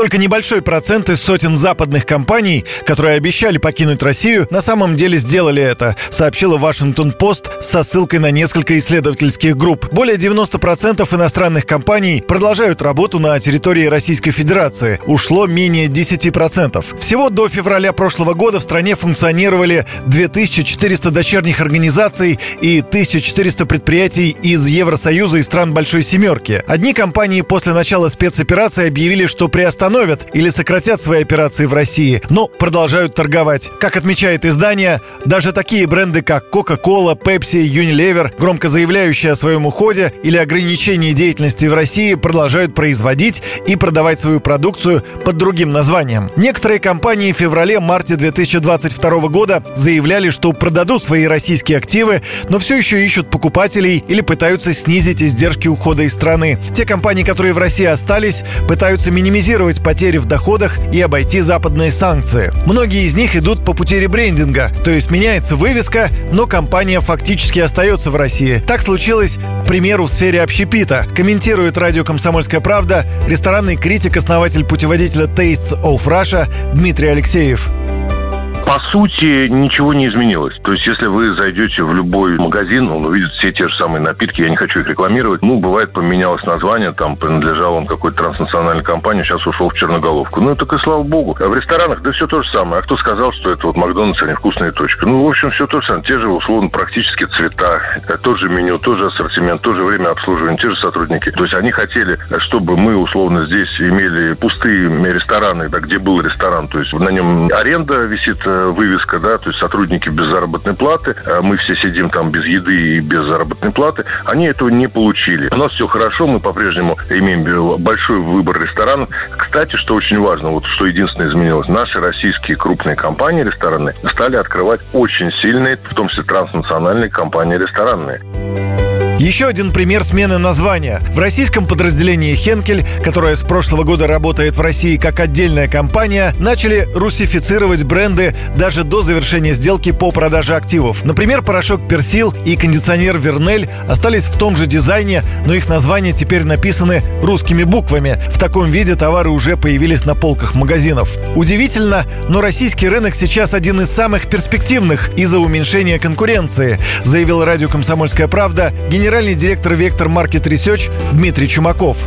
Только небольшой процент из сотен западных компаний, которые обещали покинуть Россию, на самом деле сделали это, сообщила Вашингтон-Пост со ссылкой на несколько исследовательских групп. Более 90% иностранных компаний продолжают работу на территории Российской Федерации. Ушло менее 10%. Всего до февраля прошлого года в стране функционировали 2400 дочерних организаций и 1400 предприятий из Евросоюза и стран Большой Семерки. Одни компании после начала спецоперации объявили, что приостановят или сократят свои операции в России, но продолжают торговать. Как отмечает издание, даже такие бренды, как Coca-Cola, Pepsi, Unilever, громко заявляющие о своем уходе или ограничении деятельности в России, продолжают производить и продавать свою продукцию под другим названием. Некоторые компании в феврале-марте 2022 года заявляли, что продадут свои российские активы, но все еще ищут покупателей или пытаются снизить издержки ухода из страны. Те компании, которые в России остались, пытаются минимизировать потери в доходах и обойти западные санкции. Многие из них идут по пути ребрендинга, то есть меняется вывеска, но компания фактически остается в России. Так случилось, к примеру, в сфере общепита. Комментирует радио «Комсомольская правда» ресторанный критик, основатель путеводителя Tastes of Russia Дмитрий Алексеев по сути, ничего не изменилось. То есть, если вы зайдете в любой магазин, он увидит все те же самые напитки, я не хочу их рекламировать. Ну, бывает, поменялось название, там, принадлежал он какой-то транснациональной компании, сейчас ушел в черноголовку. Ну, так и слава богу. А в ресторанах, да все то же самое. А кто сказал, что это вот Макдональдс, а не вкусная точка? Ну, в общем, все то же самое. Те же, условно, практически цвета, тот же меню, тот же ассортимент, то же время обслуживания, те же сотрудники. То есть, они хотели, чтобы мы, условно, здесь имели пустые рестораны, да, где был ресторан, то есть, на нем аренда висит э, вывеска, да, то есть сотрудники без заработной платы, а мы все сидим там без еды и без заработной платы, они этого не получили. У нас все хорошо, мы по-прежнему имеем большой выбор ресторанов. Кстати, что очень важно, вот что единственное изменилось, наши российские крупные компании ресторанные стали открывать очень сильные, в том числе транснациональные компании ресторанные. Еще один пример смены названия. В российском подразделении «Хенкель», которое с прошлого года работает в России как отдельная компания, начали русифицировать бренды даже до завершения сделки по продаже активов. Например, порошок «Персил» и кондиционер «Вернель» остались в том же дизайне, но их названия теперь написаны русскими буквами. В таком виде товары уже появились на полках магазинов. Удивительно, но российский рынок сейчас один из самых перспективных из-за уменьшения конкуренции, заявил радио «Комсомольская правда» генеральный генеральный директор «Вектор Маркет Research Дмитрий Чумаков.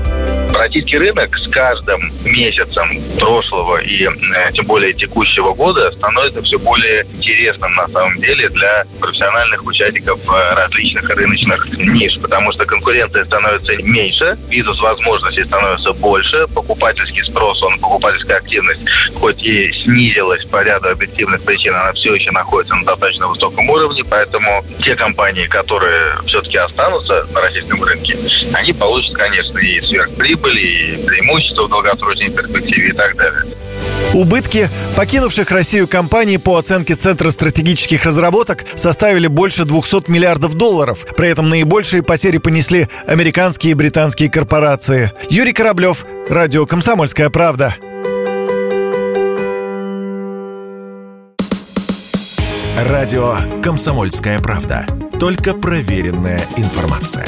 Российский рынок с каждым месяцем прошлого и э, тем более текущего года становится все более интересным на самом деле для профессиональных участников э, различных рыночных ниш, потому что конкуренция становится меньше, бизнес-возможностей становится больше, покупательский спрос, он, покупательская активность хоть и снизилась по ряду объективных причин, она все еще находится на достаточно высоком уровне, поэтому те компании, которые все-таки останутся на российском рынке, они получат, конечно, и сверхприбыль, прибыли, и преимущества в долгосрочной перспективе и так далее. Убытки покинувших Россию компаний по оценке Центра стратегических разработок составили больше 200 миллиардов долларов. При этом наибольшие потери понесли американские и британские корпорации. Юрий Кораблев, Радио «Комсомольская правда». Радио «Комсомольская правда». Только проверенная информация.